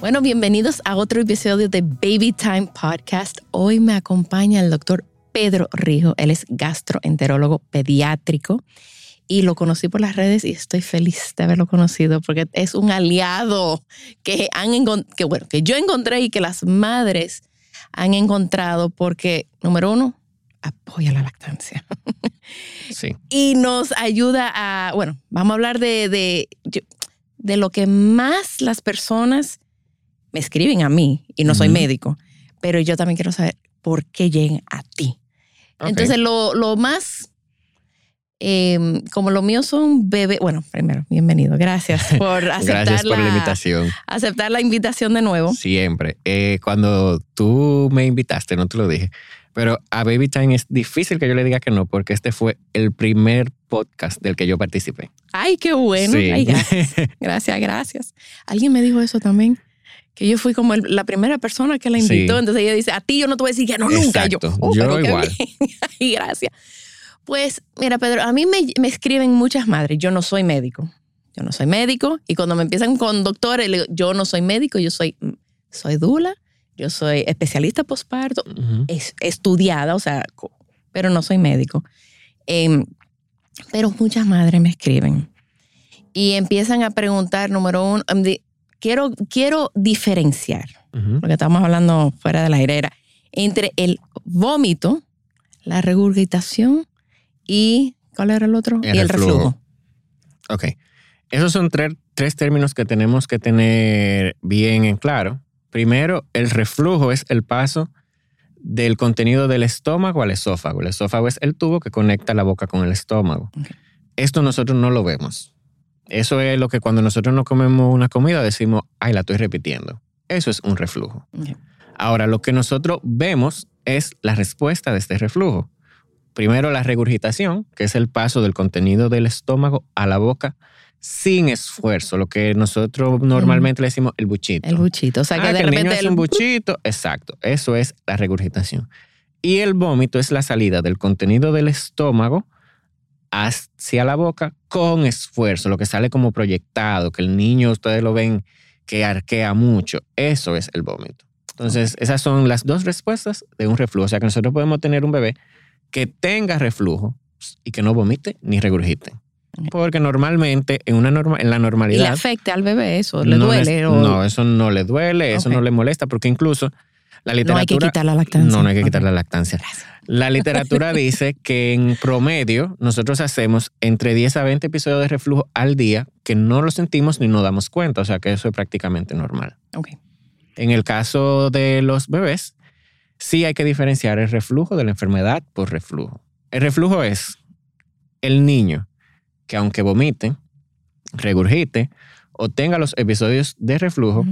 Bueno, bienvenidos a otro episodio de Baby Time Podcast. Hoy me acompaña el doctor Pedro Rijo. Él es gastroenterólogo pediátrico y lo conocí por las redes y estoy feliz de haberlo conocido porque es un aliado que, han que, bueno, que yo encontré y que las madres han encontrado porque, número uno, apoya la lactancia. Sí. y nos ayuda a, bueno, vamos a hablar de, de, de lo que más las personas me escriben a mí y no soy médico, pero yo también quiero saber por qué llegan a ti. Entonces, lo, lo más, em, como lo mío son bebés, bueno, primero, bienvenido, gracias por aceptar, Gracias por la, la, invitación. aceptar la invitación de nuevo. Siempre. Eh, cuando tú me invitaste, no te lo dije, pero a Baby Time es difícil que yo le diga que no, porque este fue el primer podcast del que yo participé. Ay, qué bueno. Sí. Ay, gracias, gracias, gracias. Alguien me dijo eso también. Que yo fui como el- la primera persona que la invitó. Sí. Entonces ella dice, a ti yo no te voy a decir que no nunca. Y Yo. "Oh, Yo pero igual. bien". Ay, gracias. Pues mira, Pedro, a mí me, me escriben muchas madres. Yo no soy médico. Yo no soy médico. Y cuando me empiezan con doctores, le digo, yo no soy médico, yo soy, soy dula, yo soy especialista posparto, es, estudiada, o sea, pero no soy médico. Em, pero muchas madres me escriben y empiezan a preguntar, número uno, em, quiero, quiero diferenciar, porque estamos hablando fuera de la aire, entre el vómito, la regurgitación y, ¿cuál era el otro? El y el reflujo. reflujo. Ok. Esos son tres, tres términos que tenemos que tener bien en claro. Primero, el reflujo es el paso del contenido del estómago al esófago. El esófago es el tubo que conecta la boca con el estómago. Esto nosotros no lo vemos. Eso es lo que cuando nosotros no comemos una comida decimos, ay, la estoy repitiendo. Eso es un reflujo. Ahora, lo que nosotros vemos es la respuesta de este reflujo. Primero, la regurgitación, que es el paso del contenido del estómago a la boca sin esfuerzo, lo que nosotros normalmente le decimos el buchito. El buchito. O sea, que Ah, de que el niño repente hace un buchito, exacto, eso es la regurgitación. Y el vómito es la salida del contenido del estómago hacia la boca con esfuerzo, lo que sale como proyectado, que el niño, ustedes lo ven, que arquea mucho, eso es el vómito. Entonces, esas son las dos respuestas de un reflujo. O sea, que nosotros podemos tener un bebé que tenga reflujo y que no vomite ni regurgite. Porque normalmente en, una norma, en la y le normalidad... afecta al bebé eso, le no duele. o- No, eso no le duele, eso no le molesta, porque incluso la literatura... no hay que quitar la lactancia. No, no hay que quitar la lactancia. Gracias. La literatura dice que en promedio nosotros hacemos entre 10 a 20 episodios de reflujo al día que no lo sentimos ni nos damos cuenta, o sea que eso es prácticamente normal. Ok. En el caso de los bebés, sí hay que diferenciar el reflujo de la enfermedad por reflujo. El reflujo es el niño que aunque vomite, regurgite o tenga los episodios de reflujo,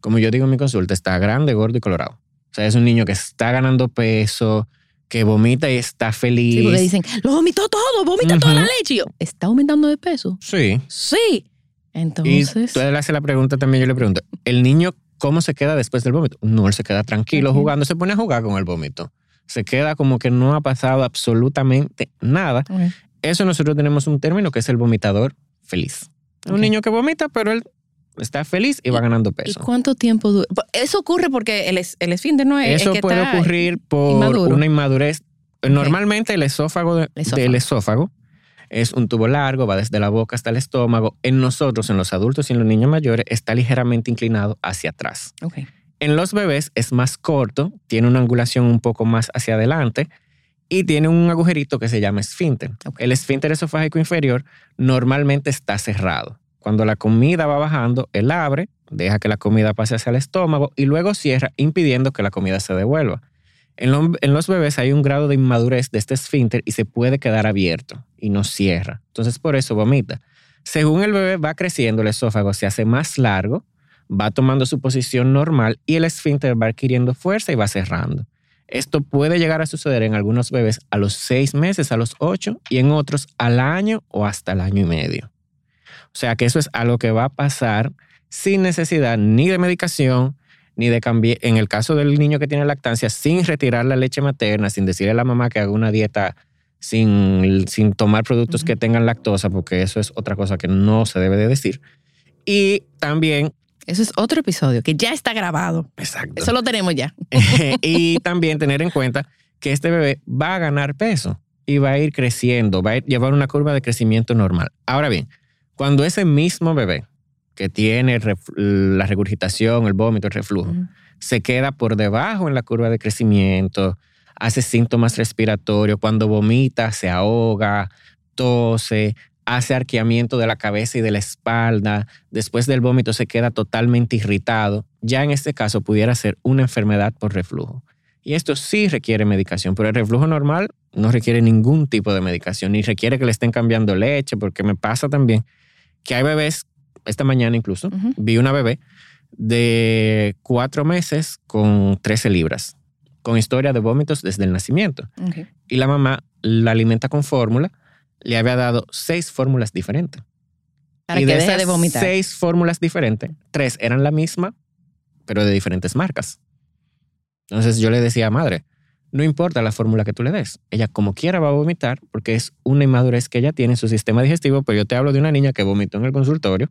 como yo digo en mi consulta, está grande, gordo y colorado. Sea, es un niño que está ganando peso, que vomita y está feliz. Sí, porque dicen, lo vomitó todo, vomita toda la leche. Y yo, ¿está aumentando de peso? Sí. Sí. Y Entonces, tú le haces la pregunta también, yo le pregunto, ¿el niño cómo se queda después del vómito? No, él se queda tranquilo jugando, se pone a jugar con el vómito. Se queda como que no ha pasado absolutamente nada. Eso nosotros tenemos un término que es el vomitador feliz. Un niño que vomita, pero él está feliz y va ganando ¿y peso. cuánto tiempo dura? Eso ocurre porque el, es- el esfínter no es. es Eso que puede está- ocurrir por inmaduro. una inmadurez. Normalmente el esófago, de- El esófago. del esófago es un tubo largo, va desde la boca hasta el estómago. En nosotros, en los adultos y en los niños mayores, está ligeramente inclinado hacia atrás. Ok. En los bebés es más corto, tiene una angulación un poco más hacia adelante y tiene un agujerito que se llama esfínter. El esfínter esofágico inferior normalmente está cerrado. Cuando la comida va bajando, él abre, deja que la comida pase hacia el estómago y luego cierra, impidiendo que la comida se devuelva. En, en los bebés hay un grado de inmadurez de este esfínter y se puede quedar abierto y no cierra. Entonces por eso vomita. Según el bebé va creciendo, el esófago se hace más largo, va tomando su posición normal y el esfínter va adquiriendo fuerza y va cerrando. Esto puede llegar a suceder en algunos bebés a los seis meses, a los ocho, y en otros al año o hasta el año y medio. O sea que eso es algo que va a pasar sin necesidad ni de medicación, ni de cambiar, en el caso del niño que tiene lactancia, sin retirar la leche materna, sin decirle a la mamá que haga una dieta sin, sin tomar productos que tengan lactosa, porque eso es otra cosa que no se debe de decir. Y también Eso es otro episodio que ya está grabado. Exacto. Eso lo tenemos ya. y también tener en cuenta que este bebé va a ganar peso y va a ir creciendo, va a llevar una curva de crecimiento normal. Ahora bien, cuando ese mismo bebé que tiene la regurgitación, el vómito, el reflujo, se queda por debajo en la curva de crecimiento, hace síntomas respiratorios, cuando vomita, se ahoga, tose, hace arqueamiento de la cabeza y de la espalda, después del vómito se queda totalmente irritado, ya en este caso pudiera ser una enfermedad por reflujo. Y esto sí requiere medicación, pero el reflujo normal no requiere ningún tipo de medicación, ni requiere que le estén cambiando leche, porque me pasa también que hay bebés esta mañana incluso, vi una bebé de cuatro meses con 13 libras, con historia de vómitos desde el nacimiento. Y la mamá la alimenta con fórmula, le había dado seis fórmulas diferentes. Para y que de esas de vomitar. seis fórmulas diferentes, tres eran la misma, pero de diferentes marcas. Entonces yo le decía, madre, no importa la fórmula que tú le des, ella como quiera va a vomitar porque es una inmadurez que ella tiene en su sistema digestivo, pero yo te hablo de una niña que vomitó en el consultorio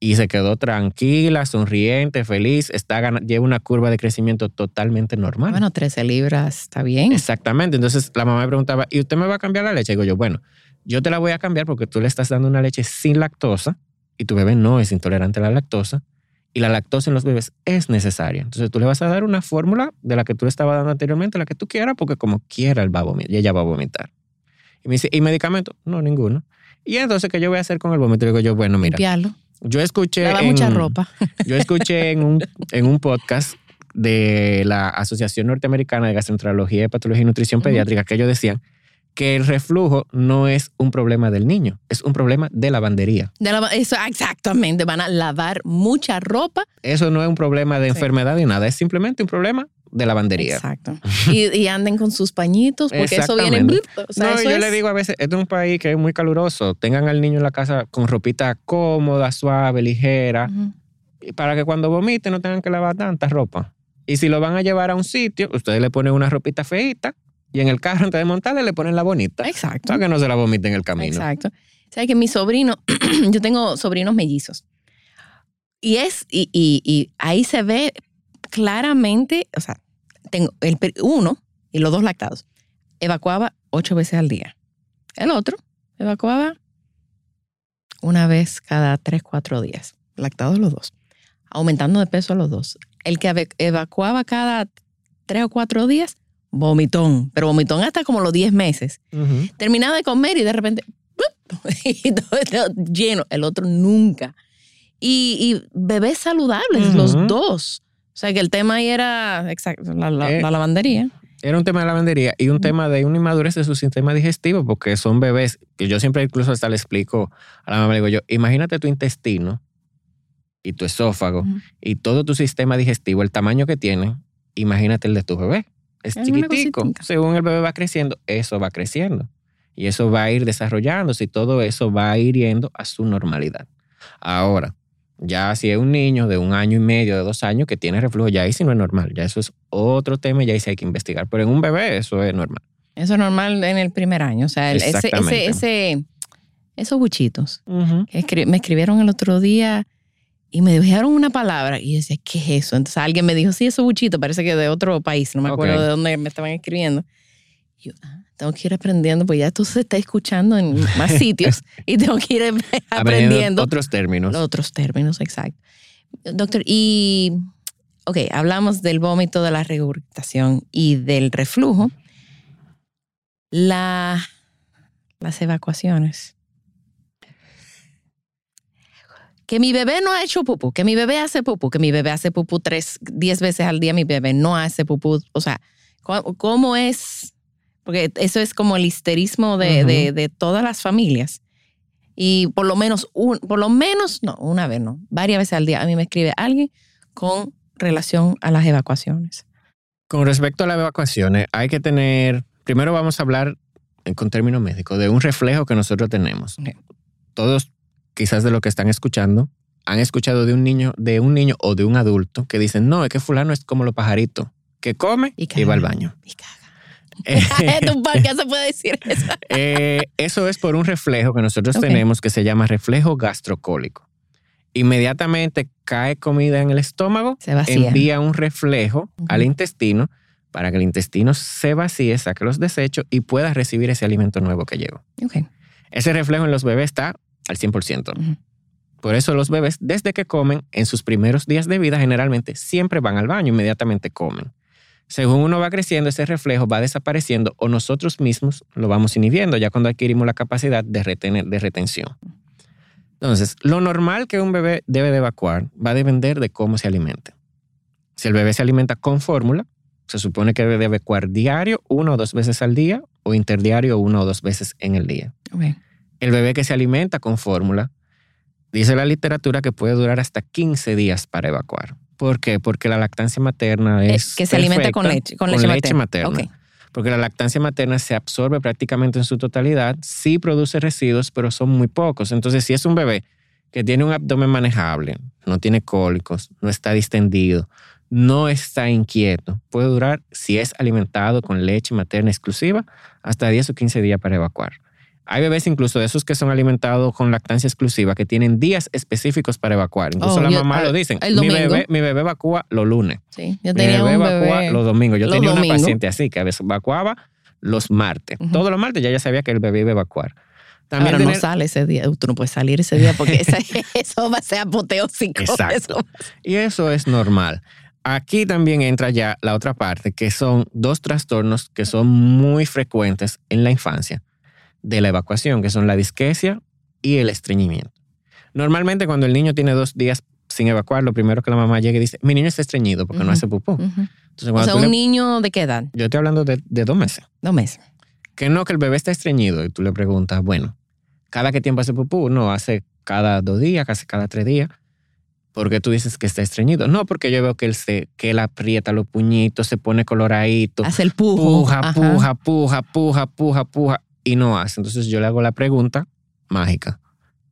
y se quedó tranquila, sonriente, feliz, está lleva una curva de crecimiento totalmente normal. Bueno, 13 libras, está bien. Exactamente. Entonces la mamá me preguntaba, ¿y usted me va a cambiar la leche? Digo yo, bueno, yo te la voy a cambiar porque tú le estás dando una leche sin lactosa y tu bebé no es intolerante a la lactosa y la lactosa en los bebés es necesaria. Entonces tú le vas a dar una fórmula de la que tú le estabas dando anteriormente, la que tú quieras, porque como quiera él va a vomitar, y ella va a vomitar. Y me dice, ¿y medicamento? No, ninguno. Y entonces, ¿qué yo voy a hacer con el vómito? Digo yo, bueno, mira, Limpiarlo. yo escuché... Lava en- mucha ropa. yo escuché en un, en un podcast de la Asociación Norteamericana de Gastroenterología, Patología y Nutrición. Pediátrica que ellos decían que el reflujo no es un problema del niño, es un problema de lavandería. De la- eso, exactamente. Van a lavar mucha ropa. Eso no es un problema de Sí. enfermedad ni nada, es simplemente un problema de lavandería. Exacto. Y, y anden con sus pañitos, porque eso viene. O sea, no, eso yo es- le digo a veces, esto es un país que es muy caluroso, tengan al niño en la casa con ropita cómoda, suave, ligera, y para que cuando vomite no tengan que lavar tanta ropa. Y si lo van a llevar a un sitio, ustedes le ponen una ropita feita y en el carro antes de montarle le ponen la bonita. Exacto. Para que no se la vomite en el camino. Exacto. Sabes que mi sobrino, yo tengo sobrinos mellizos. Y es, y, y- y ahí se ve claramente, o sea, tengo el uno y los dos lactados, evacuaba ocho veces al día. El otro evacuaba una vez cada tres, cuatro días. Lactados los dos. Aumentando de peso a los dos. El que evacuaba cada tres o cuatro días, vomitón. Pero vomitón hasta como los diez meses Ujú. terminaba de comer y de repente y todo lleno, el otro nunca. Y, y bebés saludables, los dos. O sea que el tema ahí era exacto, la, la- Eh, la lavandería. Era un tema de lavandería y un tema de una inmadurez de su sistema digestivo, porque son bebés, que yo siempre incluso hasta le explico a la mamá, le digo yo, imagínate tu intestino y tu esófago y todo tu sistema digestivo, el tamaño que tiene, imagínate el de tu bebé. Es chiquitico. Según el bebé va creciendo, eso va creciendo. Y eso va a ir desarrollándose y todo eso va a ir yendo a su normalidad. Ahora, ya si es un niño de un año y medio, de dos años que tiene reflujo, ya ahí sí no es normal. Ya eso es otro tema y ya ahí sí hay que investigar. Pero en un bebé eso es normal. Eso es normal en el primer año. O sea, ese, ese, ese- esos buchitos. que escri- me escribieron el otro día y me dijeron una palabra y yo decía, ¿qué es eso? Entonces alguien me dijo, sí, eso buchito, parece que de otro país, no me acuerdo de dónde me estaban escribiendo. Y yo, ah, tengo que ir aprendiendo, pues ya esto se está escuchando en más sitios y tengo que ir aprendiendo otros términos. otros términos, exacto. Doctor, y, ok, hablamos del vómito, de la regurgitación y del reflujo. La, las evacuaciones. Que mi bebé no ha hecho pupú, que mi bebé hace pupú, que mi bebé hace pupú tres, diez veces al día, mi bebé no hace pupú. O sea, ¿cómo, cómo es? Porque eso es como el histerismo de, de- de todas las familias. Y por lo menos, un, por lo menos, no, una vez no, varias veces al día a mí me escribe alguien con relación a las evacuaciones. Con respecto a las evacuaciones, hay que tener, primero vamos a hablar con términos médicos, de un reflejo que nosotros tenemos. Todos, quizás de lo que están escuchando, han escuchado de un niño, de un niño o de un adulto que dicen, no, es que fulano es como los pajaritos, que come y, caga. va al baño. Y caga. en un podcast se puede decir eso. Eh, eso es por un reflejo que nosotros tenemos que se llama reflejo gastrocólico. Inmediatamente cae comida en el estómago, Se envía un reflejo al intestino para que el intestino se vacíe, saque los desechos y pueda recibir ese alimento nuevo que llegó. Ese reflejo en los bebés está al 100%. Ujú. Por eso los bebés, desde que comen, en sus primeros días de vida, generalmente siempre van al baño, inmediatamente comen. Según uno va creciendo, ese reflejo va desapareciendo o nosotros mismos lo vamos inhibiendo ya cuando adquirimos la capacidad de, retener, de retención. Entonces, lo normal que un bebé debe de evacuar va a depender de cómo se alimente. Si el bebé se alimenta con fórmula, se supone que debe de evacuar diario, una o dos veces al día, o interdiario, una o dos veces en el día. El bebé que se alimenta con fórmula, dice la literatura que puede durar hasta 15 días para evacuar. ¿Por qué? Porque la lactancia materna Eh, es. que se alimenta con leche, con leche, materna. Porque la lactancia materna se absorbe prácticamente en su totalidad, sí produce residuos, pero son muy pocos. Entonces, si es un bebé que tiene un abdomen manejable, no tiene cólicos, no está distendido, no está inquieto, puede durar, si es alimentado con leche materna exclusiva, hasta 10 o 15 días para evacuar. Hay bebés incluso de esos que son alimentados con lactancia exclusiva que tienen días específicos para evacuar. Incluso Oh, la mamá ah, lo dicen. Mi bebé, mi bebé evacúa los lunes. Sí. Yo Mi tenía bebé un evacúa bebé. los domingos. Yo los tenía domingos. una paciente así que a veces evacuaba los martes. Ujú. Todos los martes ya ella sabía que el bebé iba a evacuar. También Ahora no sale ese día. Tú no puedes salir ese día porque eso va a ser apoteósico. Exacto. Eso- Y eso es normal. Aquí también entra ya la otra parte, que son dos trastornos que son muy frecuentes en la infancia de la evacuación, que son la disquesia y el estreñimiento. Normalmente cuando el niño tiene dos días sin evacuar, lo primero que la mamá llega y dice, mi niño está estreñido porque no hace pupú. Entonces, O sea, un le- niño de qué edad? yo estoy hablando de, de dos meses. Dos meses. Que no, que el bebé está estreñido. Y tú le preguntas, bueno, ¿cada qué tiempo hace pupú? No, hace cada dos días, casi cada tres días. ¿Por qué tú dices que está estreñido? No, porque yo veo que él, se, que él aprieta los puñitos, se pone coloradito, Hace el pujo. puja, Ajá. puja, puja, puja, puja, puja, y no hace. Entonces yo le hago la pregunta mágica.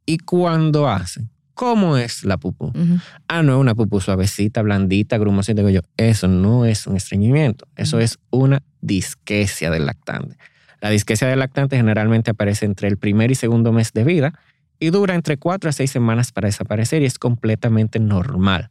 ¿Y cuándo hace? ¿Cómo es la pupú? Ujú. Ah, no es una pupú suavecita, blandita, grumosita. Digo yo, eso no es un estreñimiento, eso es una disquesia del lactante. La disquesia del lactante generalmente aparece entre el primer y segundo mes de vida y dura entre cuatro a seis semanas para desaparecer y es completamente normal.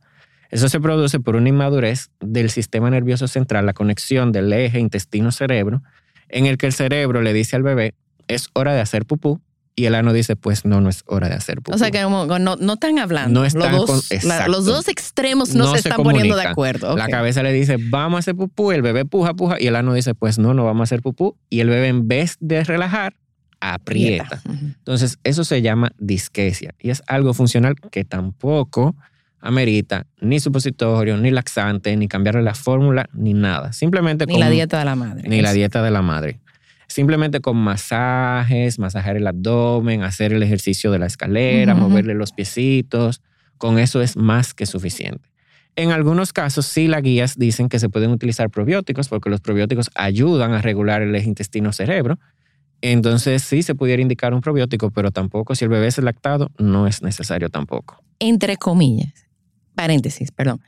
Eso se produce por una inmadurez del sistema nervioso central, la conexión del eje intestino-cerebro, en el que el cerebro le dice al bebé, es hora de hacer pupú, y el ano dice, pues no, no es hora de hacer pupú. O sea que como no, no están hablando. No están los, dos, con- la- los dos extremos no, No se se están poniendo de acuerdo. La cabeza le dice, vamos a hacer pupú, el bebé puja, puja, y el ano dice, pues no, no vamos a hacer pupú, y el bebé en vez de relajar, aprieta. Entonces, eso se llama disquesia, y es algo funcional que tampoco amerita ni supositorio, ni laxante, ni cambiarle la fórmula, ni nada. Simplemente Ni con la dieta de la madre. ni la dieta de la madre. Simplemente con masajes, masajar el abdomen, hacer el ejercicio de la escalera, moverle los piecitos, con eso es más que suficiente. En algunos casos, sí, las guías dicen que se pueden utilizar probióticos porque los probióticos ayudan a regular el intestino-cerebro. Entonces, sí se pudiera indicar un probiótico, pero tampoco si el bebé es lactado, no es necesario tampoco. Entre comillas, paréntesis, perdón.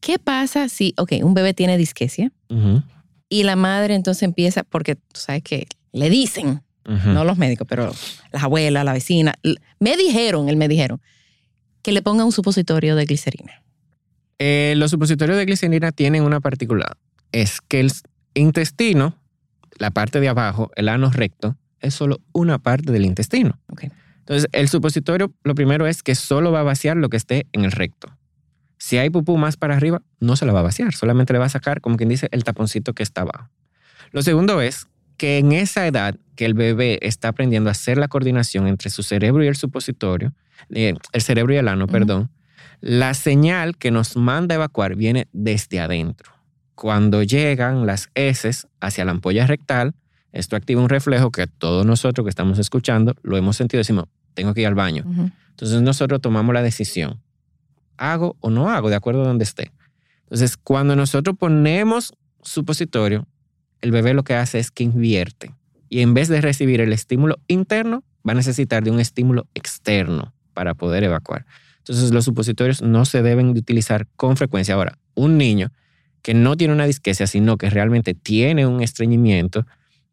¿Qué pasa si, ok, un bebé tiene disquesia Ujú, y la madre entonces empieza, porque tú sabes que le dicen, no los médicos, pero las abuelas, la vecina, me dijeron, él me dijeron, que le ponga un supositorio de glicerina. Eh, los supositorios de glicerina tienen una particular. Es que el intestino, la parte de abajo, el ano recto, es solo una parte del intestino. Ok. Entonces, el supositorio, lo primero es que solo va a vaciar lo que esté en el recto. Si hay pupú más para arriba, no se la va a vaciar, solamente le va a sacar, como quien dice, el taponcito que está abajo. Lo segundo es que en esa edad que el bebé está aprendiendo a hacer la coordinación entre su cerebro y el supositorio, eh, el cerebro y el ano, Ujú. perdón, la señal que nos manda a evacuar viene desde adentro. Cuando llegan las heces hacia la ampolla rectal, esto activa un reflejo que todos nosotros que estamos escuchando lo hemos sentido. Decimos, tengo que ir al baño. Entonces nosotros tomamos la decisión, hago o no hago, de acuerdo a donde esté. Entonces cuando nosotros ponemos supositorio, el bebé lo que hace es que invierte y en vez de recibir el estímulo interno, va a necesitar de un estímulo externo para poder evacuar. Entonces los supositorios no se deben de utilizar con frecuencia. Ahora, un niño que no tiene una disquesia, sino que realmente tiene un estreñimiento,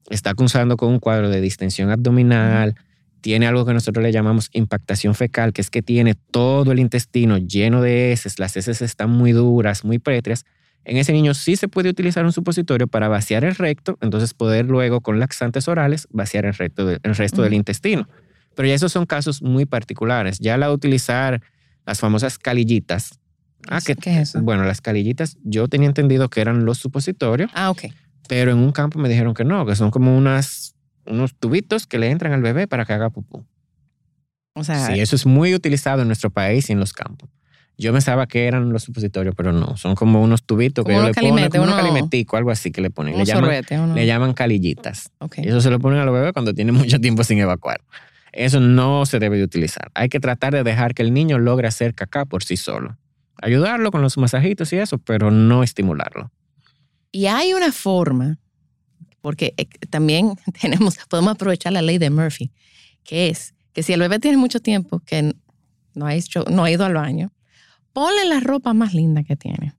está cursando con un cuadro de distensión abdominal, tiene algo que nosotros le llamamos impactación fecal, que es que tiene todo el intestino lleno de heces, las heces están muy duras, muy pétreas. En ese niño sí se puede utilizar un supositorio para vaciar el recto, entonces poder luego con laxantes orales vaciar el, recto de- el resto del intestino. Pero ya esos son casos muy particulares. Ya la utilizar las famosas calillitas. Ah, que, ¿Qué es eso? Bueno, las calillitas yo tenía entendido que eran los supositorios, Ah, ok. pero en un campo me dijeron que no, que son como unas, unos tubitos que le entran al bebé para que haga pupú. O sea, Sí, eso es muy utilizado en nuestro país y en los campos. Yo pensaba que eran los supositorios, pero no. Son como unos tubitos que unos le ponen, como unos uno- calimeticos, algo así que le ponen. Le llaman, sorbete. uno- le llaman calillitas. Ok. Y eso se lo ponen a los bebés cuando tienen mucho tiempo sin evacuar. Eso no se debe de utilizar. Hay que tratar de dejar que el niño logre hacer caca por sí solo. Ayudarlo con los masajitos y eso, pero no estimularlo. Y hay una forma, porque eh, también tenemos, podemos aprovechar la ley de Murphy, que es que si el bebé tiene mucho tiempo que no ha, hecho, no ha ido al baño, ponle la ropa más linda que tiene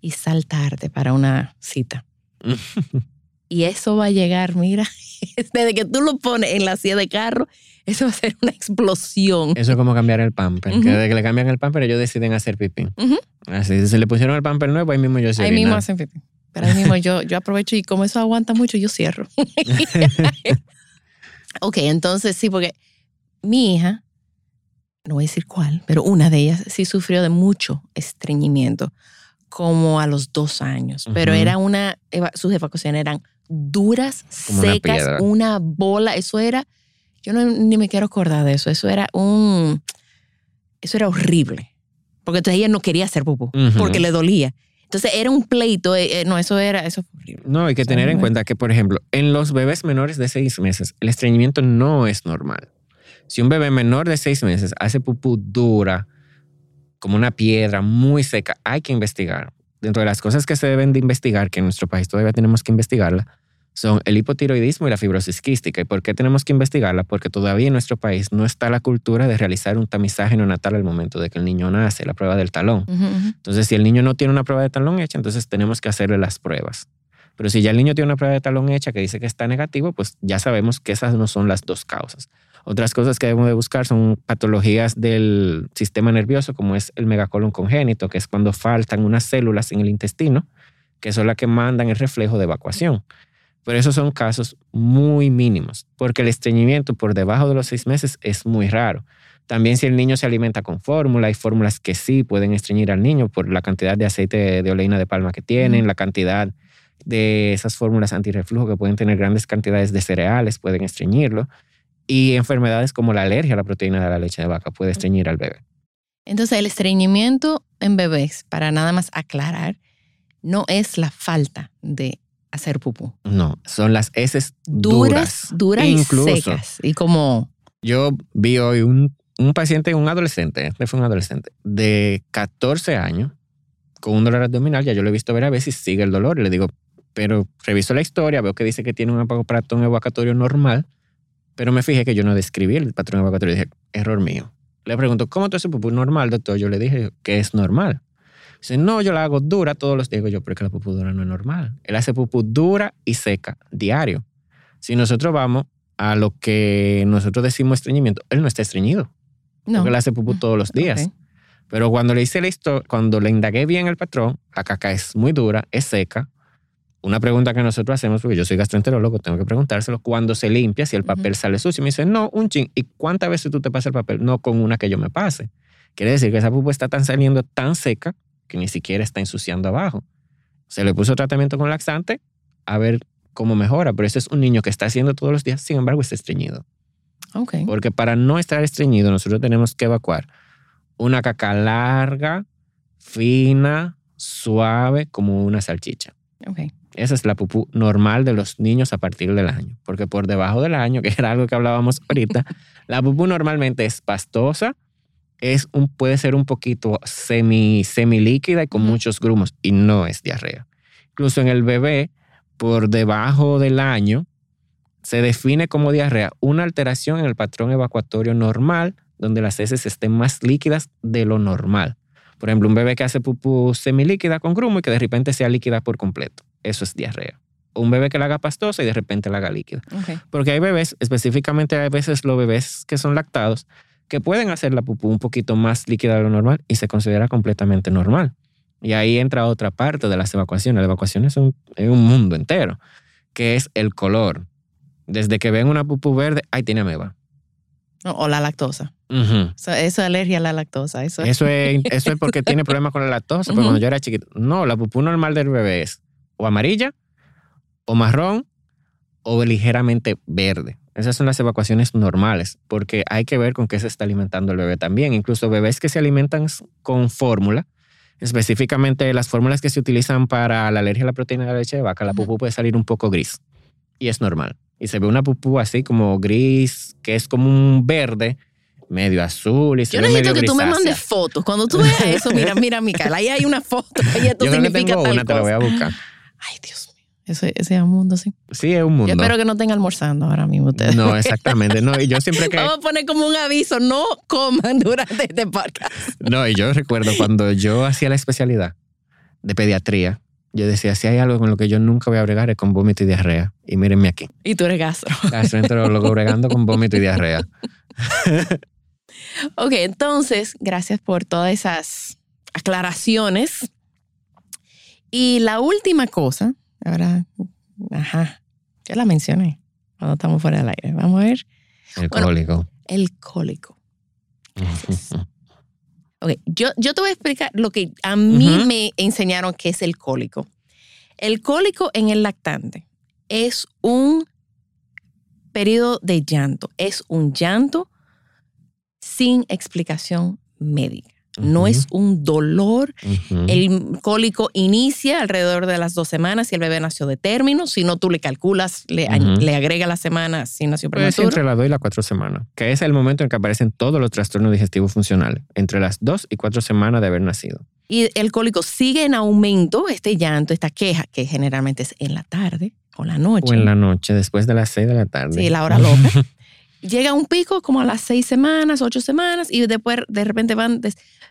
y saltarte para una cita. Y eso va a llegar, mira, desde que tú lo pones en la silla de carro, eso va a ser una explosión. Eso es como cambiar el pamper. Ujú. Que desde que le cambian el pamper, ellos deciden hacer pipí. Así, si se le pusieron el pamper nuevo, ahí mismo yo se Ahí mismo hacen pipí. Pero ahí mismo yo, yo aprovecho y como eso aguanta mucho, yo cierro. ok, entonces sí, porque mi hija, no voy a decir cuál, pero una de ellas sí sufrió de mucho estreñimiento, como a los dos años. Pero era una, sus evacuaciones eran duras, Como una secas, piedra. una bola. Eso era, yo no, ni me quiero acordar de eso. Eso era un, eso era horrible. Porque entonces ella no quería hacer pupú, porque le dolía. Entonces era un pleito, eh, eh, no, eso era, eso fue horrible. No, hay que tener en cuenta que, por ejemplo, en los bebés menores de seis meses, el estreñimiento no es normal. Si un bebé menor de seis meses hace pupú dura, como una piedra muy seca, hay que investigar. Dentro de las cosas que se deben de investigar, que en nuestro país todavía tenemos que investigarla, son el hipotiroidismo y la fibrosis quística. ¿Y por qué tenemos que investigarla? Porque todavía en nuestro país no está la cultura de realizar un tamizaje neonatal al momento de que el niño nace, la prueba del talón. Ujú, ujú. Entonces, si el niño no tiene una prueba de talón hecha, entonces tenemos que hacerle las pruebas. Pero si ya el niño tiene una prueba de talón hecha que dice que está negativo, pues ya sabemos que esas no son las dos causas. Otras cosas que debemos de buscar son patologías del sistema nervioso, como es el megacolon congénito, que es cuando faltan unas células en el intestino, que son las que mandan el reflejo de evacuación. Pero esos son casos muy mínimos, porque el estreñimiento por debajo de los seis meses es muy raro. También si el niño se alimenta con fórmula, hay fórmulas que sí pueden estreñir al niño por la cantidad de aceite de oleína de palma que tienen, la cantidad de esas fórmulas antirreflujo que pueden tener grandes cantidades de cereales, pueden estreñirlo. Y enfermedades como la alergia a la proteína de la leche de vaca puede estreñir al bebé. Entonces el estreñimiento en bebés, para nada más aclarar, no es la falta de hacer pupú. No, son las heces Duras, duras. duras Incluso, y secas. Y como, Yo vi hoy un, un paciente, un adolescente, este fue un adolescente, de 14 años, con un dolor abdominal, ya yo lo he visto varias veces y sigue el dolor. Y le digo, pero reviso la historia, veo que dice que tiene un patrón evacuatorio normal, pero me fijé que yo no describí el patrón evacuatorio. Dije, error mío. Le pregunto, ¿cómo tú haces pupú normal, doctor? Yo le dije que es normal. Dice, no, yo la hago dura todos los días. Digo yo, pero es que la pupú dura no es normal. Él hace pupú dura y seca diario. Si nosotros vamos a lo que nosotros decimos estreñimiento, él no está estreñido, no. porque él hace pupú todos los días. Ok. Pero cuando le hice la historia, cuando le indagué bien el patrón, la caca es muy dura, es seca. Una pregunta que nosotros hacemos, porque yo soy gastroenterólogo, tengo que preguntárselo, cuando se limpia, si el papel sale sucio. Y me dice, no, un chin. ¿Y cuántas veces tú te pasas el papel? No con una que yo me pase. Quiere decir que esa pupa está tan saliendo tan seca que ni siquiera está ensuciando abajo. Se le puso tratamiento con laxante a ver cómo mejora, pero ese es un niño que está haciendo todos los días, sin embargo está estreñido. Porque para no estar estreñido, nosotros tenemos que evacuar una caca larga, fina, suave, como una salchicha. Esa es la pupú normal de los niños a partir del año. Porque por debajo del año, que era algo que hablábamos ahorita, la pupú normalmente es pastosa, es un, puede ser un poquito semi, líquida y con muchos grumos y no es diarrea. Incluso en el bebé, por debajo del año, se define como diarrea una alteración en el patrón evacuatorio normal, donde las heces estén más líquidas de lo normal. Por ejemplo, un bebé que hace pupú semilíquida con grumo y que de repente sea líquida por completo. Eso es diarrea. O un bebé que la haga pastosa y de repente la haga líquida. Porque hay bebés, específicamente hay veces los bebés que son lactados, que pueden hacer la pupú un poquito más líquida de lo normal y se considera completamente normal. Y ahí entra otra parte de las evacuaciones. Las evacuaciones son es un mundo entero, que es el color. Desde que ven una pupú verde, ay, tiene ameba. O, la lactosa. Eso, eso es alergia a la lactosa. Eso, Eso es, eso es porque tiene problemas con la lactosa. Pero Ujú. cuando yo era chiquito, no, la pupú normal del bebé es o amarilla, o marrón, o ligeramente verde. Esas son las evacuaciones normales, porque hay que ver con qué se está alimentando el bebé también. Incluso bebés que se alimentan con fórmula, específicamente las fórmulas que se utilizan para la alergia a la proteína de la leche de vaca, la pupú puede salir un poco gris. Y es normal. Y se ve una pupú así como gris, que es como un verde, medio azul y se Yo necesito medio que tú me mandes fotos. Cuando tú veas eso, mira, mira, Micaela, ahí hay una foto. Esto Yo que significa tengo tal una, te la voy cosa. a buscar. Ay, Dios mío. Ese es un mundo, sí. Sí, es un mundo. Yo espero que no estén almorzando ahora mismo ustedes. No, exactamente. No, y yo siempre que. Vamos a poner como un aviso, no coman durante este podcast. No, y yo recuerdo cuando yo hacía la especialidad de pediatría, yo decía, si hay algo con lo que yo nunca voy a bregar es con vómito y diarrea. Y mírenme aquí, Y tú eres gastro. gastroenterólogo bregando con vómito y diarrea. Ok, entonces, gracias por todas esas aclaraciones. Y la última cosa, ahora, ajá, ya la mencioné cuando estamos fuera del aire. Vamos a ver, El Bueno. cólico. el cólico. Ok, yo, yo te voy a explicar lo que a mí me enseñaron que es el cólico. El cólico en el lactante es un periodo de llanto, es un llanto sin explicación médica. No es un dolor. El cólico inicia alrededor de las dos semanas si el bebé nació de término. Si no, tú le calculas, le, agrega la semana si nació prematuro. entre las dos y las cuatro semanas, que es el momento en que aparecen todos los trastornos digestivos funcionales, entre las dos y cuatro semanas de haber nacido. y el cólico sigue en aumento, este llanto, esta queja, que generalmente es en la tarde o la noche. O en la noche, después de las seis de la tarde. Sí, la hora loca. Llega a un pico como a las seis semanas, ocho semanas, y después de repente van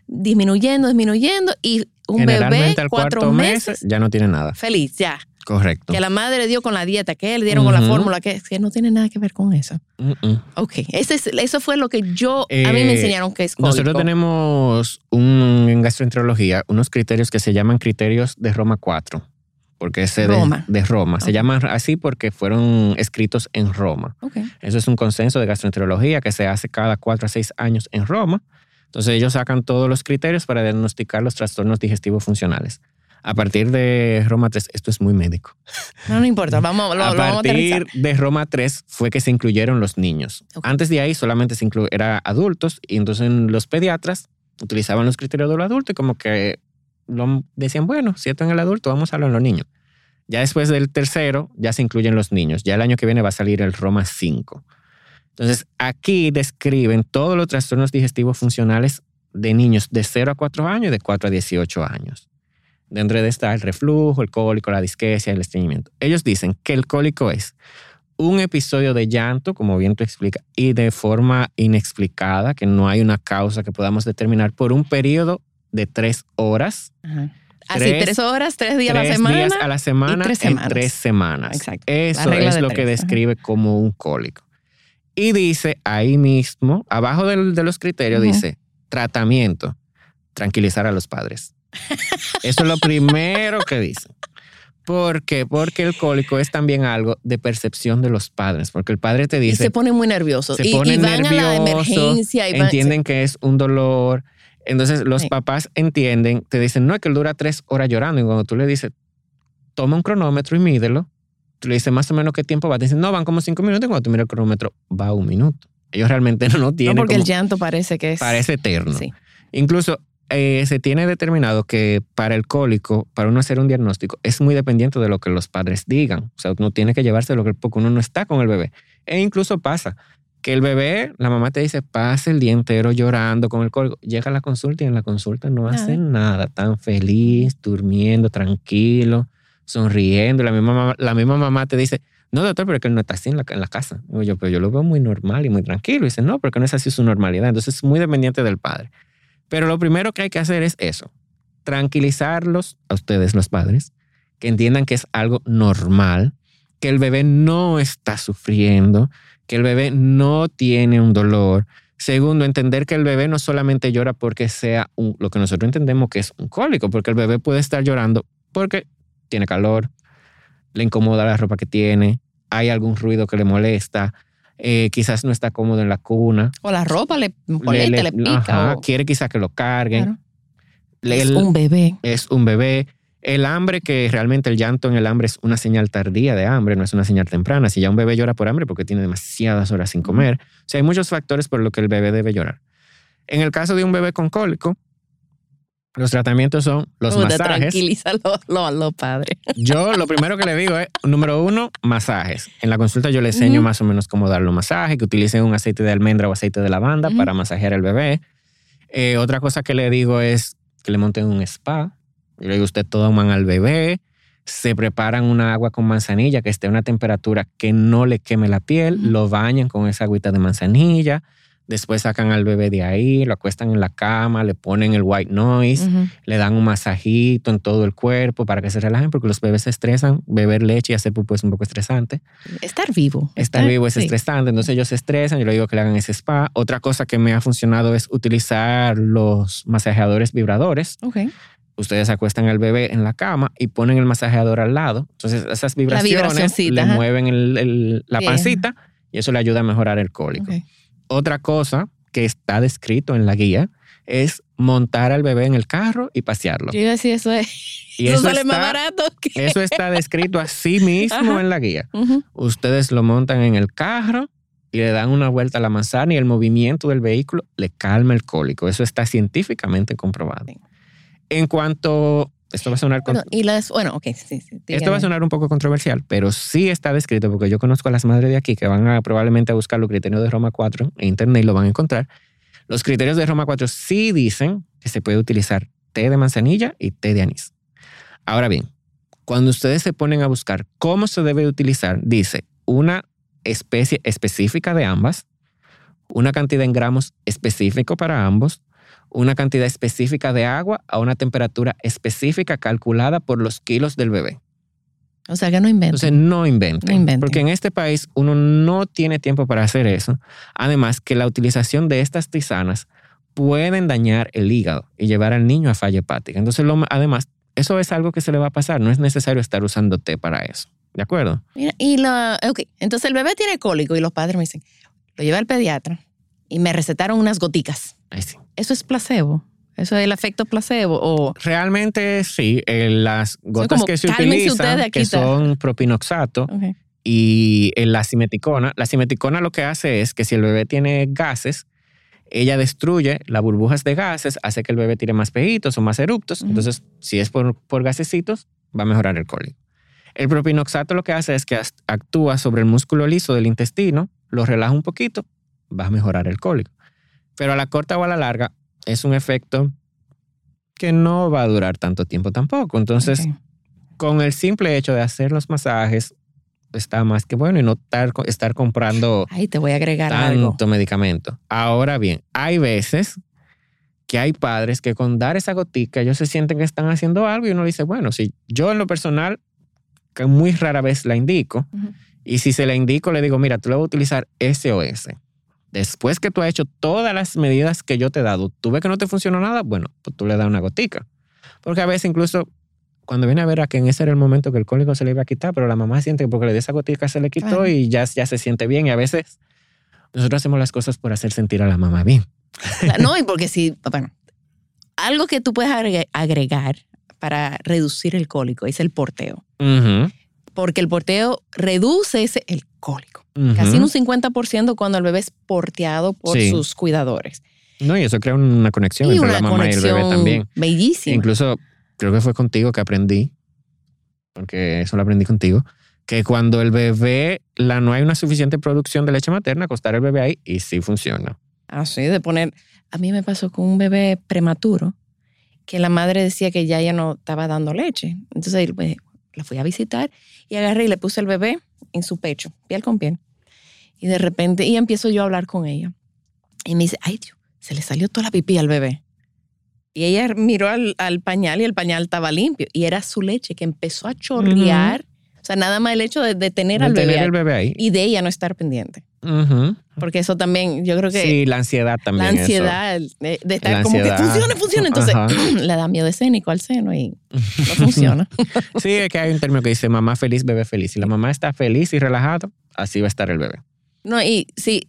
disminuyendo, disminuyendo, y un bebé, al cuatro mes meses, ya no tiene nada. feliz, ya. Correcto. Que la madre dio con la dieta, que le dieron con la fórmula, que, que no tiene nada que ver con eso. Mm. Ok, ese es- eso fue lo que yo, a mí me Eh, enseñaron que es. Nosotros tenemos un, en gastroenterología unos criterios que se llaman criterios de Roma 4. Porque de- Roma. De, Roma. Se Ok. llaman así porque fueron escritos en Roma. Ok. Eso es un consenso de gastroenterología que se hace cada cuatro a seis años en Roma. Entonces ellos sacan todos los criterios para diagnosticar los trastornos digestivos funcionales. A partir de Roma 3, esto es muy médico. No, no importa, vamos, lo, a lo vamos a partir de Roma 3 fue que se incluyeron los niños. Ok. Antes de ahí solamente se inclu era adultos y entonces los pediatras utilizaban los criterios de los adultos y como que decían, bueno, si en el adulto, vamos a hablar en los niños. Ya después del tercero ya se incluyen los niños. Ya el año que viene va a salir el Roma 5. Entonces aquí describen todos los trastornos digestivos funcionales de niños de 0 a 4 años y de 4 a 18 años. Dentro de está el reflujo, el cólico, la disquesia, el estreñimiento. Ellos dicen que el cólico es un episodio de llanto, como bien tú explicas, y de forma inexplicada, que no hay una causa que podamos determinar por un periodo de tres horas, Ajá. Así, Tres- tres horas, tres días a la tres semana. días a la semana, tres en semanas. tres semanas. Exacto. Eso es lo tres, que ajá. describe como un cólico. Y dice ahí mismo, abajo del- de los criterios, dice tratamiento, tranquilizar a los padres. Eso es lo primero que dice. ¿Por qué? Porque el cólico es también algo de percepción de los padres, porque el padre te y dice, se pone muy nervioso. se y, y ponen van a la nerviosos, emergencia y van- entienden que es un dolor. Entonces los Sí. papás entienden, te dicen, no, es que él dura tres horas llorando. Y cuando tú le dices, toma un cronómetro y mídelo, tú le dices más o menos qué tiempo va. Te dicen, no, van como cinco minutos. Y cuando tú miras el cronómetro, va un minuto. Ellos realmente no, No, tienen porque como- el llanto parece que es. parece eterno. Sí. Incluso eh, se tiene determinado que para el cólico, para uno hacer un diagnóstico, es muy dependiente de lo que los padres digan. O sea, uno tiene que llevarse lo que porque uno no está con el bebé. E incluso pasa que el bebé, la mamá te dice, pasa el día entero llorando con el cólico. Llega a la consulta y en la consulta no hace nada, tan feliz, durmiendo, tranquilo, sonriendo. La misma, la misma mamá te dice, no, doctor, pero que él no está así en la, en la casa. Yo, pero yo lo veo muy normal y muy tranquilo. Y dice, no, porque no es así su normalidad. Entonces es muy dependiente del padre. Pero lo primero que hay que hacer es eso, tranquilizarlos a ustedes los padres, que entiendan que es algo normal, que el bebé no está sufriendo, que el bebé no tiene un dolor. Segundo, entender que el bebé no solamente llora porque sea un, lo que nosotros entendemos que es un cólico, porque el bebé puede estar llorando porque tiene calor, le incomoda la ropa que tiene, hay algún ruido que le molesta, eh, quizás no está cómodo en la cuna. O la ropa le molesta, le, pica. Quiere quizás que lo carguen. es un bebé. Es un bebé. El hambre, que realmente el llanto en el hambre es una señal tardía de hambre, no es una señal temprana. Si ya un bebé llora por hambre porque tiene demasiadas horas sin comer. O sea, hay muchos factores por los que el bebé debe llorar. En el caso de un bebé con cólico, los tratamientos son los masajes. Tranquilízalo a los padres. Yo lo primero que le digo es, número uno, masajes. En la consulta yo le enseño más o menos cómo dar los masajes, que utilicen un aceite de almendra o aceite de lavanda para masajear al bebé. Eh, otra cosa que le digo es que le monten un spa. Yo le digo, usted toman al bebé, se preparan una agua con manzanilla que esté a una temperatura que no le queme la piel, lo bañan con esa agüita de manzanilla Después sacan al bebé de ahí, lo acuestan en la cama, le ponen el white noise, le dan un masajito en todo el cuerpo para que se relajen, porque los bebés se estresan. Beber leche y hacer pupú es un poco estresante. Estar vivo. Estar, vivo es estresante, entonces ellos se estresan. Yo le digo que le hagan ese spa. Otra cosa que me ha funcionado es utilizar los masajeadores vibradores. Okay. Ustedes acuestan al bebé en la cama y ponen el masajeador al lado. Entonces esas vibraciones le mueven la pancita y eso le ayuda a mejorar el cólico. Otra cosa que está descrito en la guía es montar al bebé en el carro y pasearlo. Yo iba a decir, eso es. Y eso, sale más barato. Eso está descrito así mismo en la guía. Ustedes lo montan en el carro y le dan una vuelta a la manzana y el movimiento del vehículo le calma el cólico. Eso está científicamente comprobado. En cuanto esto va a sonar... Bueno, y las, bueno, okay, sí, sí, esto va a sonar un poco controversial, pero sí está descrito porque yo conozco a las madres de aquí que van a probablemente a buscar los criterios de Roma 4 en internet y lo van a encontrar. Los criterios de Roma 4 sí dicen que se puede utilizar té de manzanilla y té de anís. Ahora bien, cuando ustedes se ponen a buscar cómo se debe utilizar, dice una especie específica de ambas, una cantidad en gramos específico para ambos, una cantidad específica de agua a una temperatura específica calculada por los kilos del bebé. O sea que no inventen. Entonces no inventen, Porque en este país uno no tiene tiempo para hacer eso. Además que la utilización de estas tisanas pueden dañar el hígado y llevar al niño a falla hepática. Entonces, además, eso es algo que se le va a pasar. No es necesario estar usando té para eso. ¿De acuerdo? y la, ok, entonces el bebé tiene cólico y los padres me dicen, lo lleva al pediatra y me recetaron unas goticas. ¿Eso es placebo? ¿Eso es el efecto placebo? O... Realmente sí. Eh, las gotas que se utilizan, que son propinoxato y la simeticona. La simeticona lo que hace es que si el bebé tiene gases, ella destruye las burbujas de gases, hace que el bebé tire más pejitos o más eruptos. Entonces, si es por, por gasecitos, va a mejorar el cólico. El propinoxato lo que hace es que actúa sobre el músculo liso del intestino, lo relaja un poquito, va a mejorar el cólico. Pero a la corta o a la larga es un efecto que no va a durar tanto tiempo tampoco. Entonces, con el simple hecho de hacer los masajes, está más que bueno y no estar, estar comprando Ay, te voy a agregar tanto medicamento. Ahora bien, hay veces que hay padres que con dar esa gotica ellos se sienten que están haciendo algo y uno dice, bueno, si yo en lo personal, que muy rara vez la indico, y si se la indico le digo, mira, tú le vas a utilizar SOS Después que tú has hecho todas las medidas que yo te he dado, tú ves que no te funcionó nada, bueno, pues tú le das una gotica. Porque a veces incluso cuando viene a ver a que en ese era el momento que el cólico se le iba a quitar, pero la mamá siente que porque le dio esa gotica se le quitó y ya, ya se siente bien. Y a veces nosotros hacemos las cosas por hacer sentir a la mamá bien. No, y porque si, bueno, algo que tú puedes agregar para reducir el cólico es el porteo. Porque el porteo reduce ese, el cólico. Casi un 50% cuando el bebé es porteado por sus cuidadores. No, y eso crea una conexión y entre una la mamá y el bebé también. bellísima. Incluso creo que fue contigo que aprendí, porque eso lo aprendí contigo, que cuando el bebé, la, no hay una suficiente producción de leche materna, acostar el bebé ahí y sí funciona. Así de poner. A mí me pasó con un bebé prematuro que la madre decía que ya ella no estaba dando leche. Entonces pues, la fui a visitar y agarré y le puse el bebé en su pecho, piel con piel. Y de repente, y empiezo yo a hablar con ella. Y me dice, ay Dios, se le salió toda la pipí al bebé. Y ella miró al, al pañal y el pañal estaba limpio. Y era su leche que empezó a chorrear. O sea, nada más el hecho de, de tener al De bebé, tener ahí. el bebé ahí. y de ella no estar pendiente. Ujú. Porque eso también, yo creo que Sí, la ansiedad también. la eso. ansiedad de, de estar La como que ansiedad. funcione, funcione. Entonces Ajá. le da miedo escénico al seno y no funciona. Sí, es que hay un término que dice mamá feliz, bebé feliz. Si la mamá está feliz y relajado, así va a estar el bebé. No, y sí,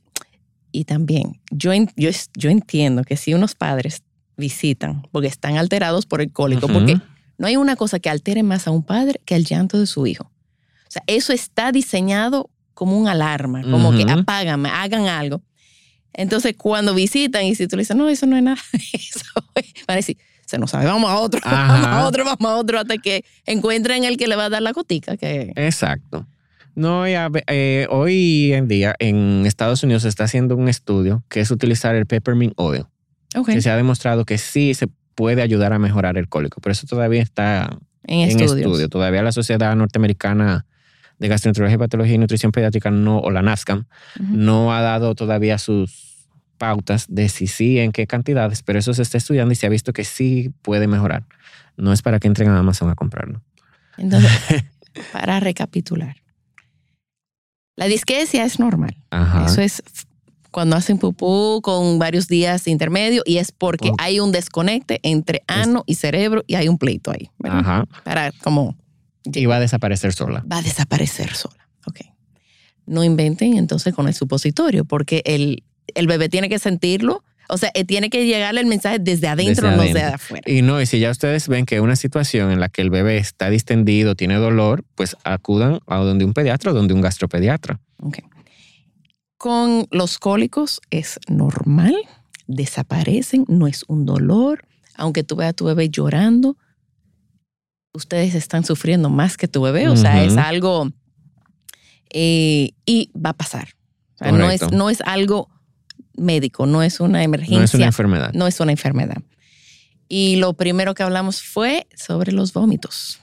y también yo, yo, yo entiendo que si unos padres visitan porque están alterados por el cólico, Ujú. porque no hay una cosa que altere más a un padre que el llanto de su hijo. O sea, eso está diseñado como un alarma, como que apágame, hagan algo. Entonces, cuando visitan y si tú le dices, no, eso no es nada, eso es", van a decir, se nos sabe, vamos a otro, Ajá. vamos a otro, vamos a otro, hasta que encuentren el que le va a dar la gotica. Que... Exacto. No, y a ve- eh, hoy en día en Estados Unidos se está haciendo un estudio que es utilizar el peppermint oil, Ok, que se ha demostrado que sí se puede ayudar a mejorar el cólico, pero eso todavía está en, estudio. Todavía la Sociedad Norteamericana de Gastroenterología, Patología y Nutrición Pediátrica, no, o la NASCAM, no ha dado todavía sus pautas de si sí, en qué cantidades, pero eso se está estudiando y se ha visto que sí puede mejorar. No es para que entren a Amazon a comprarlo. Entonces, para recapitular, la disquesia es normal. Ajá. Eso es cuando hacen pupú con varios días intermedios y es porque Oh. hay un desconecte entre ano y cerebro y hay un pleito ahí. Ajá. Para como Y va a desaparecer sola. va a desaparecer sola. Ok. No inventen entonces con el supositorio porque el, el bebé tiene que sentirlo. O sea, eh, tiene que llegarle el mensaje desde adentro, Desde no adentro. desde afuera. Y no, y si ya ustedes ven que una situación en la que el bebé está distendido, tiene dolor, pues acudan a donde un pediatra o donde un gastropediatra. Ok. Con los cólicos es normal, desaparecen, no es un dolor. Aunque tú veas a tu bebé llorando, ustedes están sufriendo más que tu bebé. O sea, es algo eh, y va a pasar. O sea, no, es, no es algo médico, no es una emergencia, No es una enfermedad. no es una enfermedad. Y lo primero que hablamos fue sobre los vómitos.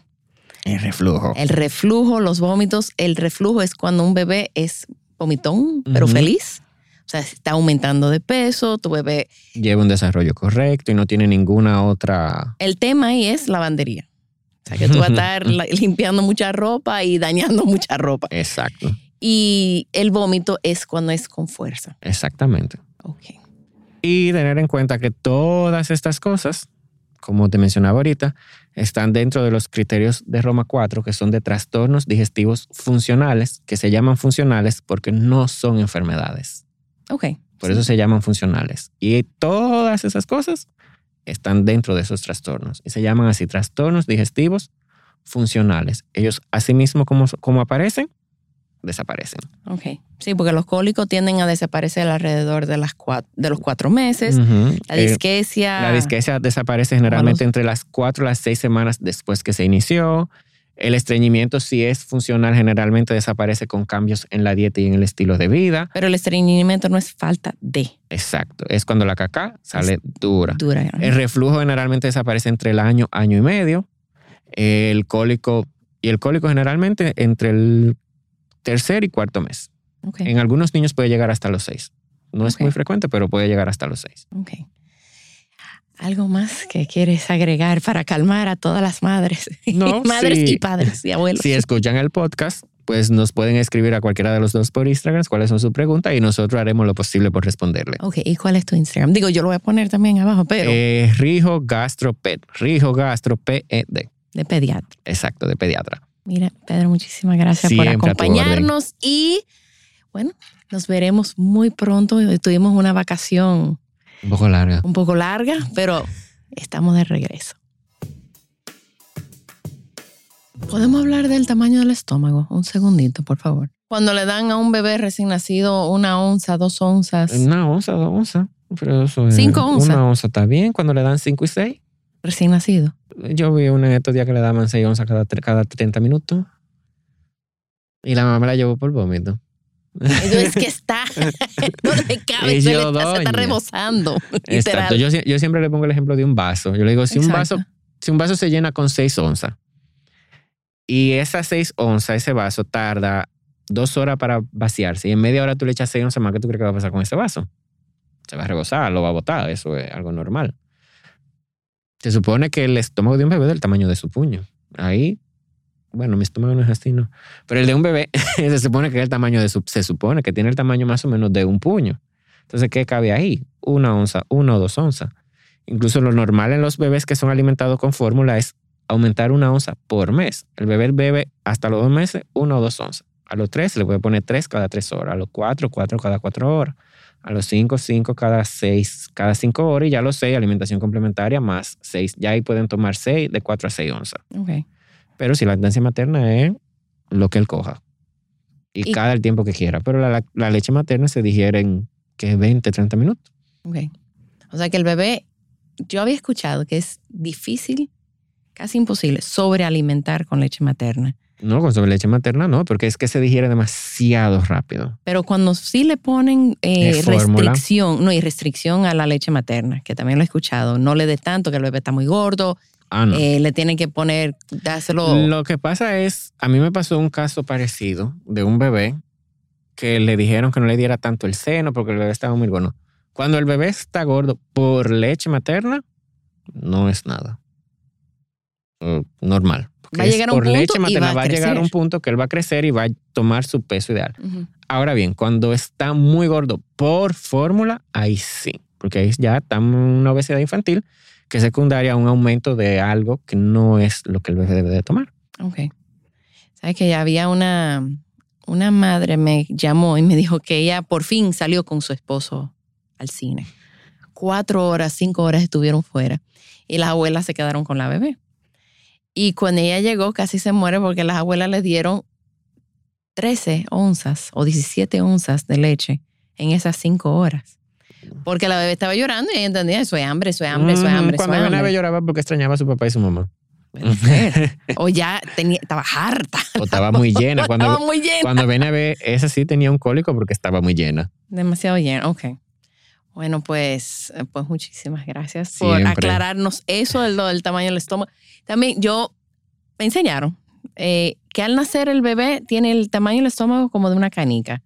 El reflujo. El reflujo, los vómitos. El reflujo es cuando un bebé es vomitón, pero feliz. O sea, está aumentando de peso, tu bebé. Lleva un desarrollo correcto y no tiene ninguna otra. El tema ahí es lavandería. O sea, que tú vas a estar limpiando mucha ropa y dañando mucha ropa. Exacto. Y el vómito es cuando es con fuerza. Exactamente. Ok. Y tener en cuenta que todas estas cosas, como te mencionaba ahorita, están dentro de los criterios de Roma 4, que son de trastornos digestivos funcionales, que se llaman funcionales porque no son enfermedades. Ok. Por eso se llaman funcionales. Y todas esas cosas están dentro de esos trastornos. Y se llaman así trastornos digestivos funcionales. Ellos, asimismo como, como aparecen, desaparecen. Ok. Sí, porque los cólicos tienden a desaparecer alrededor de, las cuatro, de los cuatro meses. La Eh, disquesia. La disquesia desaparece generalmente entre las cuatro y las seis semanas después que se inició. El estreñimiento, si es funcional, generalmente desaparece con cambios en la dieta y en el estilo de vida. Pero el estreñimiento no es falta de Exacto. Es cuando la caca sale dura. dura. El reflujo generalmente desaparece entre el año, año y medio. El cólico, y el cólico generalmente entre el tercer y cuarto mes. Ok. En algunos niños puede llegar hasta los seis. No es muy frecuente, pero puede llegar hasta los seis. Ok. ¿Algo más que quieres agregar para calmar a todas las madres? No, madres sí. y padres y abuelos. Si escuchan el podcast, pues nos pueden escribir a cualquiera de los dos por Instagram cuáles son sus preguntas y nosotros haremos lo posible por responderle. Ok, ¿y cuál es tu Instagram? Digo, yo lo voy a poner también abajo, pero Eh, Rijo Gastroped. Rijo Gastro PED. de pediatra. Exacto, de pediatra. Mira, Pedro, muchísimas gracias por Siempre acompañarnos y bueno, nos veremos muy pronto. Tuvimos una vacación Un poco larga. un poco larga, pero estamos de regreso. ¿Podemos hablar del tamaño del estómago? Un segundito, por favor. Cuando le dan a un bebé recién nacido una onza, dos onzas, Una onza, dos onzas. Pero eso es- Cinco onzas. Una onza está bien cuando le dan 5 y 6. Recién nacido. Yo vi una en estos días que le daban 6 onzas cada, cada 30 minutos. Y la mamá me la llevó por vómito. Es que está. no le cabe. Se, le yo, está, se está rebosando. Exacto. Yo, sie- yo siempre le pongo el ejemplo de un vaso. Yo le digo, si un vaso, si un vaso se llena con 6 onzas y esas 6 onzas, ese vaso tarda dos horas para vaciarse y en media hora tú le echas 6 onzas más, ¿qué tú crees que va a pasar con ese vaso? Se va a rebosar, lo va a botar. Eso es algo normal. Se supone que el estómago de un bebé es del tamaño de su puño. Ahí, bueno, mi estómago no es así, ¿no? Pero el de un bebé se supone que es el tamaño de su, se supone que tiene el tamaño más o menos de un puño. Entonces, ¿qué cabe ahí? Una onza, una o dos onzas. Incluso lo normal en los bebés que son alimentados con fórmula es aumentar una onza por mes. El bebé bebe hasta los dos meses una o dos onzas. A los tres se le puede poner tres cada tres horas. A los cuatro, cuatro cada cuatro horas. A los cinco, cinco cada seis, cada cinco horas. Y ya los seis, alimentación complementaria más seis. Ya ahí pueden tomar seis, de cuatro a seis onzas. Ok. Pero si la lactancia materna es lo que él coja. Y, Y- cada el tiempo que quiera. Pero la, la leche materna se digiere en que 20, 30 minutos. Ok. O sea que el bebé, yo había escuchado que es difícil, casi imposible, sobrealimentar con leche materna. No, con sobre leche materna no, porque es que se digiere demasiado rápido. Pero cuando sí le ponen eh, restricción, no, y restricción a la leche materna, que también lo he escuchado, no le dé tanto, que el bebé está muy gordo, Ah, no. eh, le tienen que poner, dárselo. Lo que pasa es, a mí me pasó un caso parecido de un bebé que le dijeron que no le diera tanto el seno porque el bebé estaba muy gordo. Cuando el bebé está gordo por leche materna, no es nada. Eh, Normal. Va a llegar a un por punto leche y materna va a va a llegar a un punto que él va a crecer y va a tomar su peso ideal. Ujú. Ahora bien, cuando está muy gordo por fórmula, ahí sí, porque ahí ya está una obesidad infantil que secundaria un aumento de algo que no es lo que el bebé debe de tomar. Ok. Sabes que había una, una madre me llamó y me dijo que ella por fin salió con su esposo al cine. Cuatro horas, cinco horas estuvieron fuera y las abuelas se quedaron con la bebé. Y cuando ella llegó casi se muere porque las abuelas le dieron 13 onzas o 17 onzas de leche en esas cinco horas. Porque la bebé estaba llorando y ella entendía, eso es hambre, eso es hambre, eso es Mm, hambre, Cuando es ven a hambre. ver lloraba porque extrañaba a su papá y su mamá. Puede ser. O ya tenía, estaba harta. O estaba muy llena. estaba Cuando, muy llena. cuando ven a ver, esa sí tenía un cólico porque estaba muy llena. Demasiado lleno, ok. Bueno, pues, eh, pues muchísimas gracias por aclararnos eso del, del tamaño del estómago. También yo, me enseñaron eh, que al nacer el bebé tiene el tamaño del estómago como de una canica.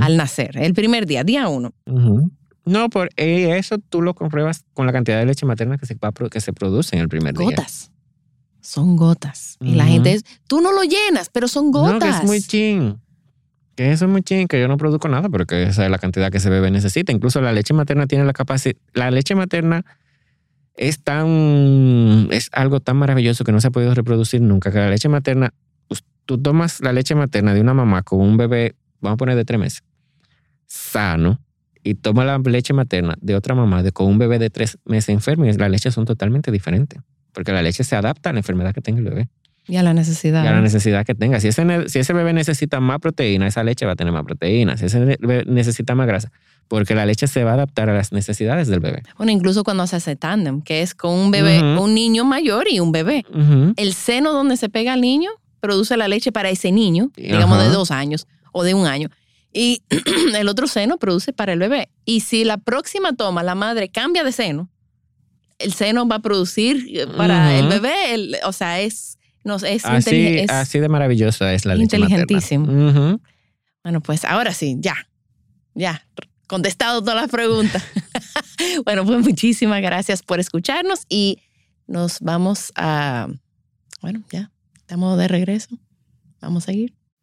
Al nacer, el primer día, día uno. ujú. No, por eh, eso tú lo compruebas con la cantidad de leche materna que se, que se produce en el primer día. Gotas. Son gotas. Y la gente es, tú no lo llenas, pero son gotas. No, que es muy chin. Que eso es muy chin, que yo no produzco nada, porque esa es la cantidad que ese bebé necesita. Incluso la leche materna tiene la capacidad. La leche materna es tan. Es algo tan maravilloso que no se ha podido reproducir nunca. Que la leche materna. Tú tomas la leche materna de una mamá con un bebé, vamos a poner de tres meses, sano, y toma la leche materna de otra mamá de, con un bebé de tres meses enfermo, y las leches son totalmente diferentes. Porque la leche se adapta a la enfermedad que tenga el bebé Y a la necesidad. y a la necesidad que tenga. Si ese, si ese bebé necesita más proteína, esa leche va a tener más proteína. Si ese bebé necesita más grasa, porque la leche se va a adaptar a las necesidades del bebé. Bueno, incluso cuando se hace tándem, que es con un bebé, un niño mayor y un bebé. El seno donde se pega al niño produce la leche para ese niño, digamos Ajá. de dos años o de un año. Y el otro seno produce para el bebé. Y si la próxima toma la madre cambia de seno, el seno va a producir eh, para el bebé, el- o sea, es, no, es, Así, inteligen- es- así de maravillosa es la leche. Inteligentísimo. Bueno, pues ahora sí, ya, ya, contestado todas las preguntas. bueno, pues muchísimas gracias por escucharnos y nos vamos a, bueno, ya, estamos de regreso. Vamos a seguir.